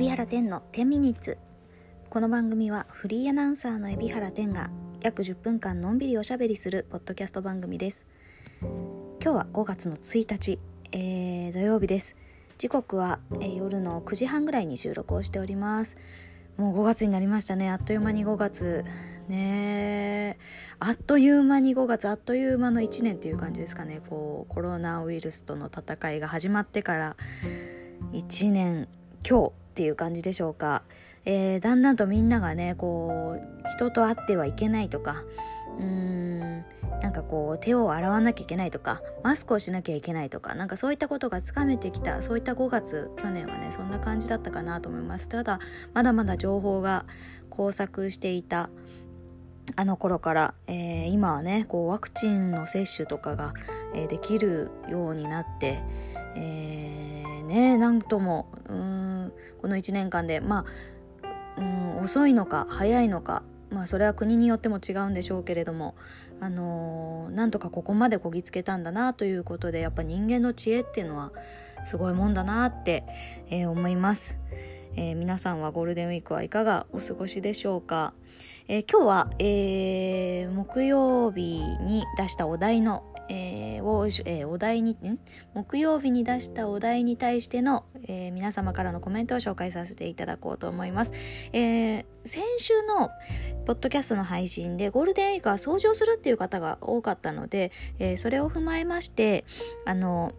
海老原天の10ミニッツ。この番組はフリーアナウンサーの海老原天が約10分間のんびりおしゃべりするポッドキャスト番組です。今日は5月の1日、えー、土曜日です。時刻は、えー、夜の9時半ぐらいに収録をしております。もう5月になりましたね。あっという間に5月。ねあっという間に5月。あっという間の1年っていう感じですかね。こうコロナウイルスとの戦いが始まってから1年。今日っていう感じでしょうか、えー、だんだんとみんながねこう人と会ってはいけないとかうーんなんかこう手を洗わなきゃいけないとかマスクをしなきゃいけないとかなんかそういったことがつかめてきたそういった5月去年はねそんな感じだったかなと思います。ただまだまだ情報が交錯していたあの頃から、えー、今はねこうワクチンの接種とかが、えー、できるようになって、えー、ねなんともうんこの1年間でまあうん遅いのか早いのかまあそれは国によっても違うんでしょうけれどもあのー、なんとかここまでこぎつけたんだなということでやっぱ人間の知恵っていうのはすごいもんだなって、えー、思います、えー、皆さんはゴールデンウィークはいかがお過ごしでしょうか、え今日は、えー木曜日に出したお題のえー、を、えー、お題に、ん木曜日に出したお題に対しての、えー、皆様からのコメントを紹介させていただこうと思います。え先週のポッドキャストの配信でゴールデンウィークは掃除をするっていう方が多かったので、えそれを踏まえまして、あの、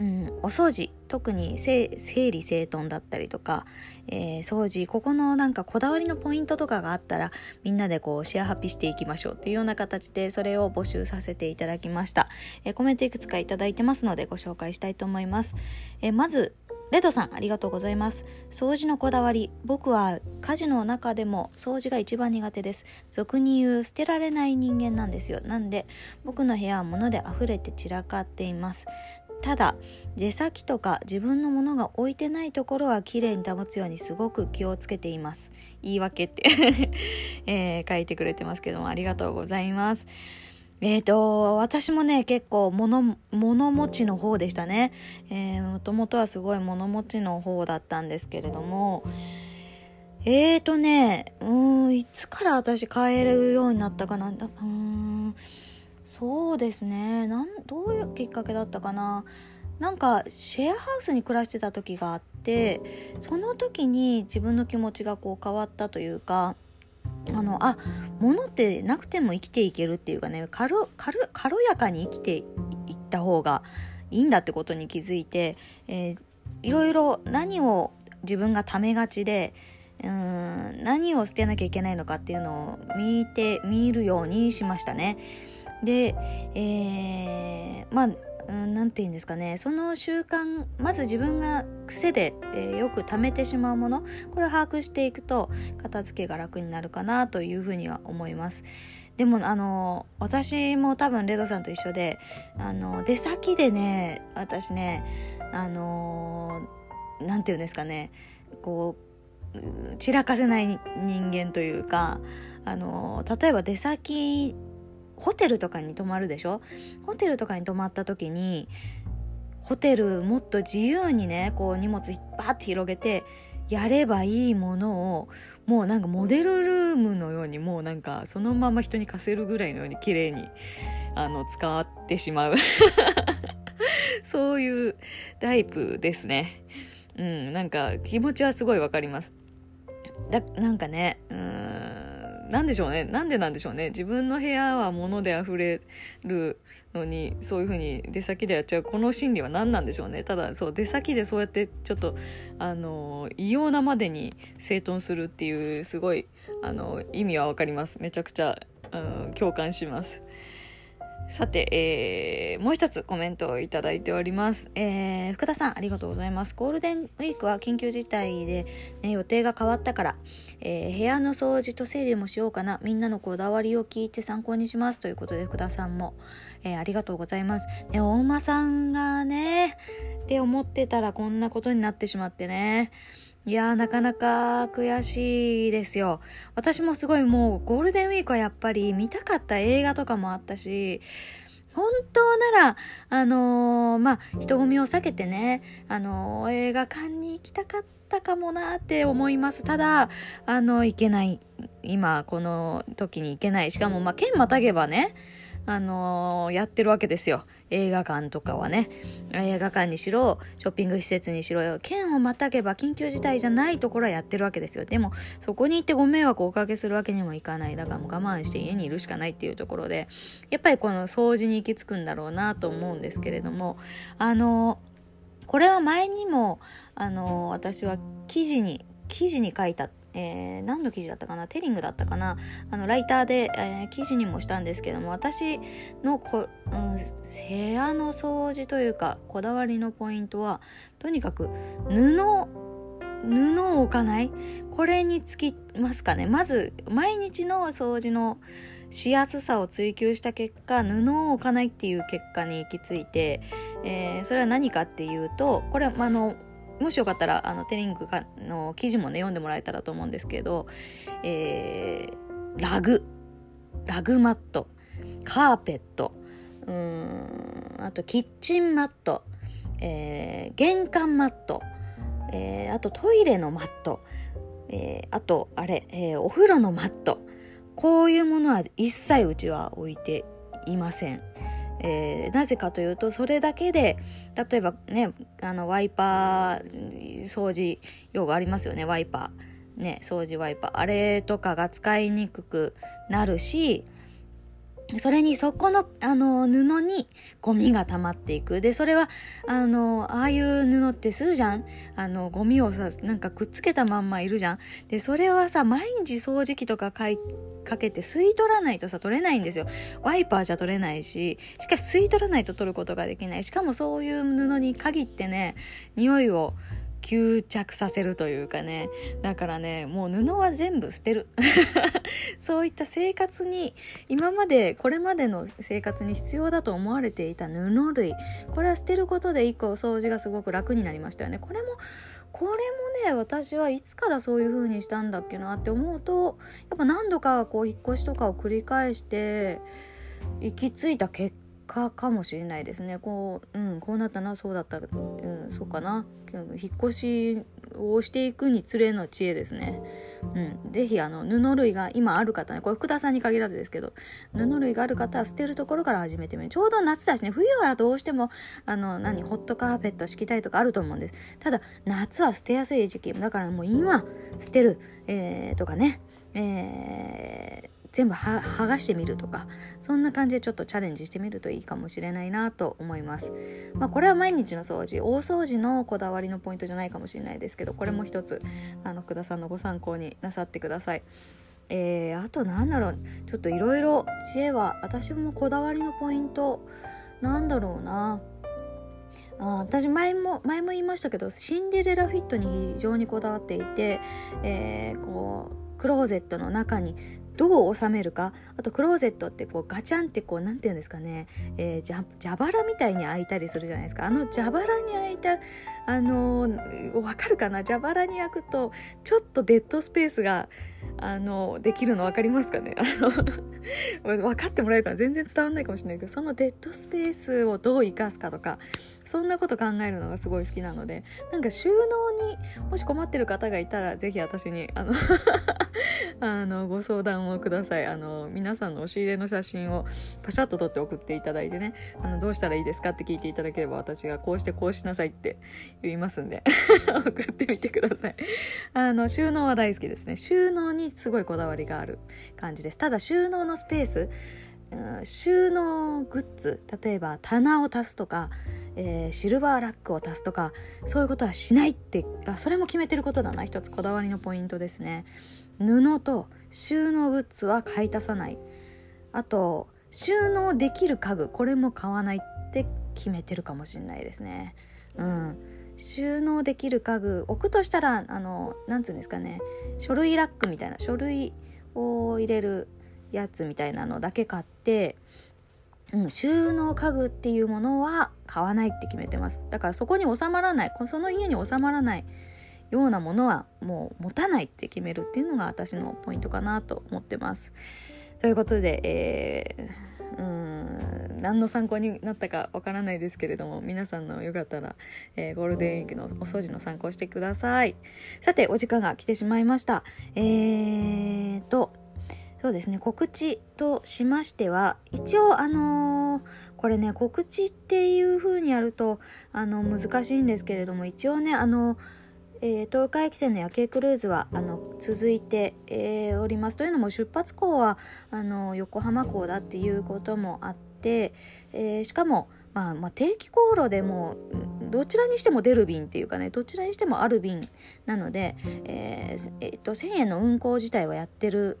うん、お掃除特に整理整頓だったりとか、えー、掃除ここのなんかこだわりのポイントとかがあったらみんなでこうシェアハピしていきましょうっていうような形でそれを募集させていただきました、えー、コメントいくつかいいてますのでご紹介したいと思います、えー、まずレドさんありがとうございます。掃除のこだわり僕は家事の中でも掃除が一番苦手です。俗に言う捨てられない人間なんですよ。なんで僕の部屋は物で溢れて散らかっています。ただ出先とか自分のものが置いてないところは綺麗に保つようにすごく気をつけています言い訳って えー、書いてくれてますけどもありがとうございますえーと、私もね、結構物、物持ちの方でしたね。もともとはすごい物持ちの方だったんですけれども、えーとね、うん、いつから私買えるようになったかな。うんそうですねなんどういうきっかけだったかななんかシェアハウスに暮らしてた時があってその時に自分の気持ちがこう変わったというかあのあ物ってなくても生きていけるっていうかね軽軽軽やかに生きていった方がいいんだってことに気づいて、えー、いろいろ何を自分がためがちでうん何を捨てなきゃいけないのかっていうのを見て見るようにしましたね。で、えー、まあ何て言うんですかね。その習慣まず自分が癖で、えー、よく貯めてしまうものこれを把握していくと片付けが楽になるかなというふうには思います。でもあの私も多分レドさんと一緒であの出先でね私ねあの何て言うんですかね。こう散らかせない人間というかあの例えば出先ホテルとかに泊まるでしょ？ホテルとかに泊まった時にホテルもっと自由にねこう荷物バーって広げてやればいいものをもうなんかモデルルームのようにもうなんかそのまま人に貸せるぐらいのように綺麗にあの使ってしまう。そういうタイプですね。うんなんか気持ちはすごいわかります。だなんかねうんなんでしょうね。なんでなんでしょうね。自分の部屋は物で溢れるのにそういうふうに出先でやっちゃうこの心理は何なんでしょうね。ただそう出先でそうやってちょっとあの異様なまでに整頓するっていうすごいあの意味は分かります。めちゃくちゃ、うん、共感します。さて、えー、もう一つコメントをいただいております、えー、福田さんありがとうございます。ゴールデンウィークは緊急事態で、ね、予定が変わったから、えー、部屋の掃除と整理もしようかな。みんなのこだわりを聞いて参考にします。ということで福田さんも、えありがとうございます、ね、大馬さんがねって思ってたらこんなことになってしまってね。いやーなかなか悔しいですよ。私もすごいもうゴールデンウィークはやっぱり見たかった映画とかもあったし、本当ならあのー、まあ人混みを避けてねあのー、映画館に行きたかったかもなって思います。ただあの行けない。今この時に行けない。しかもまあ県またげばねあのー、やってるわけですよ。映画館とかはね。映画館にしろ、ショッピング施設にしろ、県をまたげば緊急事態じゃないところはやってるわけですよ。でも、そこに行ってご迷惑をおかけするわけにもいかない。だからもう我慢して家にいるしかないっていうところで、やっぱりこの掃除に行き着くんだろうなと思うんですけれども、あのー、これは前にも、あのー、私は記事に、記事に書いたえー、何の記事だったかな？テリングだったかな？あのライターで、えー、記事にもしたんですけども私のこ、うん、部屋の掃除というかこだわりのポイントはとにかく布布を置かない？これにつきますかね。まず毎日の掃除のしやすさを追求した結果布を置かないっていう結果に行き着いて、えー、それは何かっていうとこれはあのもしよかったらあのテリングの記事もね読んでもらえたらと思うんですけど、えー、ラグ。ラグマット。カーペット。うんあとキッチンマット、えー、玄関マット、えー、あとトイレのマット、えー、あとあれ、えー、お風呂のマット。こういうものは一切うちは置いていません。えー、なぜかというとそれだけで例えばねあのワイパー掃除用がありますよねワイパー。ね掃除ワイパー。あれとかが使いにくくなるしそれにそこのあの布にゴミが溜まっていく。でそれはあのああいう布ってするじゃん。あのゴミをさなんかくっつけたまんまいるじゃん。でそれはさ毎日掃除機とかかいかけて吸い取らないとさ取れないんですよ。ワイパーじゃ取れないししかし吸い取らないと取ることができない。しかもそういう布に限ってね匂いを吸着させるというかね。だからねもう布は全部捨てる。そういった生活に今までこれまでの生活に必要だと思われていた布類これは捨てることで一個掃除がすごく楽になりましたよね。これもこれもね私はいつからそういう風にしたんだっけなって思うとやっぱ何度かこう引っ越しとかを繰り返して行き着いた結果かもしれないですね。こう,、うん、こうなったなそうだった、うん、そうかな。引っ越しをしていくにつれの知恵ですね。うん、ぜひあの布類が今ある方ねこれ福田さんに限らずですけど布類がある方は捨てるところから始めてみる。ちょうど夏だしね冬はどうしてもあの何ホットカーペット敷きたいとかあると思うんです。ただ夏は捨てやすい時期。だからもう今捨てる、えー、とかね。えー全部剥がしてみるとかそんな感じでちょっとチャレンジしてみるといいかもしれないなと思います。まあ、これは毎日の掃除大掃除のこだわりのポイントじゃないかもしれないですけどこれも一つあの福田さんのご参考になさってください。えー、あとなんだろうちょっといろいろ知恵は私もこだわりのポイントなんだろうなあ私前も前も言いましたけどシンデレラフィットに非常にこだわっていて、えー、こうクローゼットの中にどう収めるかあとクローゼットってこうガチャンってこう何て言うんですかね、えー、蛇腹みたいに開いたりするじゃないですか。あの蛇腹に開いたあのー、わかるかな？蛇腹に開くとちょっとデッドスペースがあのできるの分かりますかね？あの 分かってもらえるから全然伝わんないかもしれないけどそのデッドスペースをどう生かすかとかそんなこと考えるのがすごい好きなのでなんか収納にもし困ってる方がいたら是非私にあの あのご相談をください。あの皆さんの押し入れの写真をパシャッと撮って送っていただいてね。あのどうしたらいいですかって聞いていただければ私がこうしてこうしなさいって言いますんで。送ってみてください。あの収納は大好きですね。収納にすごいこだわりがある感じです。ただ収納のスペース収納グッズ例えば棚を足すとか、えー、シルバーラックを足すとかそういうことはしないってあそれも決めてることだな。一つこだわりのポイントですね。布と収納グッズは買い足さない。あと収納できる家具これも買わないって決めてるかもしれないですね。うん。収納できる家具置くとしたらあのなんつうんですかね。書類ラックみたいな書類を入れるやつみたいなのだけ買って、うん、収納家具っていうものは買わないって決めてます。だからそこに収まらないその家に収まらないようなものはもう持たないって決めるっていうのが私のポイントかなと思ってます。ということで、えーうん何の参考になったかわからないですけれども皆さんのよかったら、えー、ゴールデンウィークのお掃除の参考してくださいさてお時間が来てしまいましたえーとそうですね告知としましては一応あのー、これね告知っていう風にやるとあの難しいんですけれども一応ねあのえー、東海汽船の夜景クルーズはあの続いて、えー、おります。というのも出発港はあの横浜港だっていうこともあって、えー、しかも、まあ、まあ、定期航路でもどちらにしても出る便っていうかねどちらにしてもある便なので、ええーと、と1000円の運航自体はやってる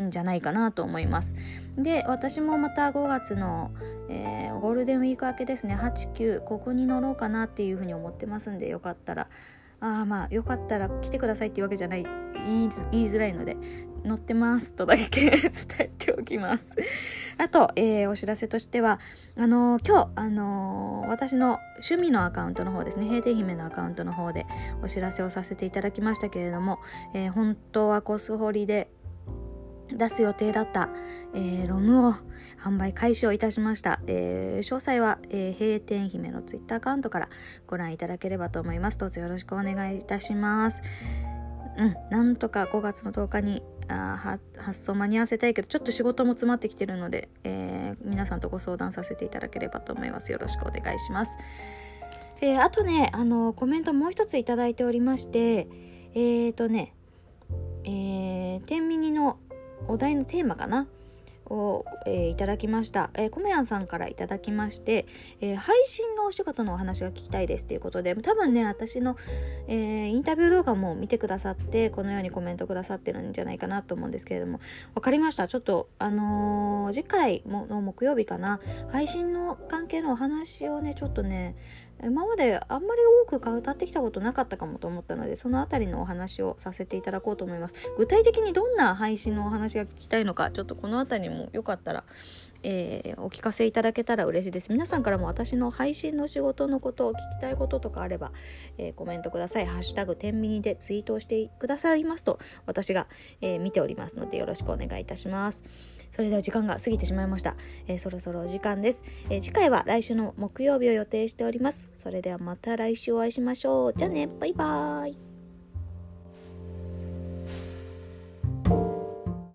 んじゃないかなと思います。で私もまた5月の、えー、ゴールデンウィーク明けですね89ここに乗ろうかなっていうふうに思ってますんでよかったらああまあよかったら来てくださいっていうわけじゃない。言い言いづらいので乗ってますとだけ 伝えておきます。あと、えー、お知らせとしてはあのー、今日、あのー、私の趣味のアカウントの方ですね。閉店姫のアカウントの方でお知らせをさせていただきましたけれども、え本当はコスホリで出す予定だった、えー、ロムを販売開始をいたしました。えー、詳細は、えー、閉店姫のツイッターアカウントからご覧いただければと思います。どうぞよろしくお願いいたします。うん、なんとか5月の10日にあ発送間に合わせたいけど、ちょっと仕事も詰まってきてるので、えー、皆さんとご相談させていただければと思います。よろしくお願いします。えー、あとね、あの、コメントもう一ついただいておりまして、えーとね、えー、天秤のお題のテーマかな？を、えー、いただきました、えー、コメヤンさんからいただきまして、えー、配信のお仕事のお話が聞きたいです。ということで多分ね私の、えー、インタビュー動画も見てくださってこのようにコメントくださってるんじゃないかなと思うんですけれども分かりました。ちょっとあのー、次回の木曜日かな？配信の関係のお話をねちょっとね今まであんまり多く歌ってきたことなかったかもと思ったのでその辺りのお話をさせていただこうと思います。具体的にどんな配信のお話が聞きたいのかちょっとこの辺りもよかったら、えー、お聞かせいただけたら嬉しいです。皆さんからも私の配信の仕事のことを聞きたいこととかあれば、えー、コメントください。ハッシュタグ天秤でツイートをしてくださいますと私が、えー、見ておりますのでよろしくお願いいたします。それでは時間が過ぎてしまいました、えそろそろお時間です、え次回は来週の木曜日を予定しております。それではまた来週お会いしましょう。じゃあね、バイバーイ。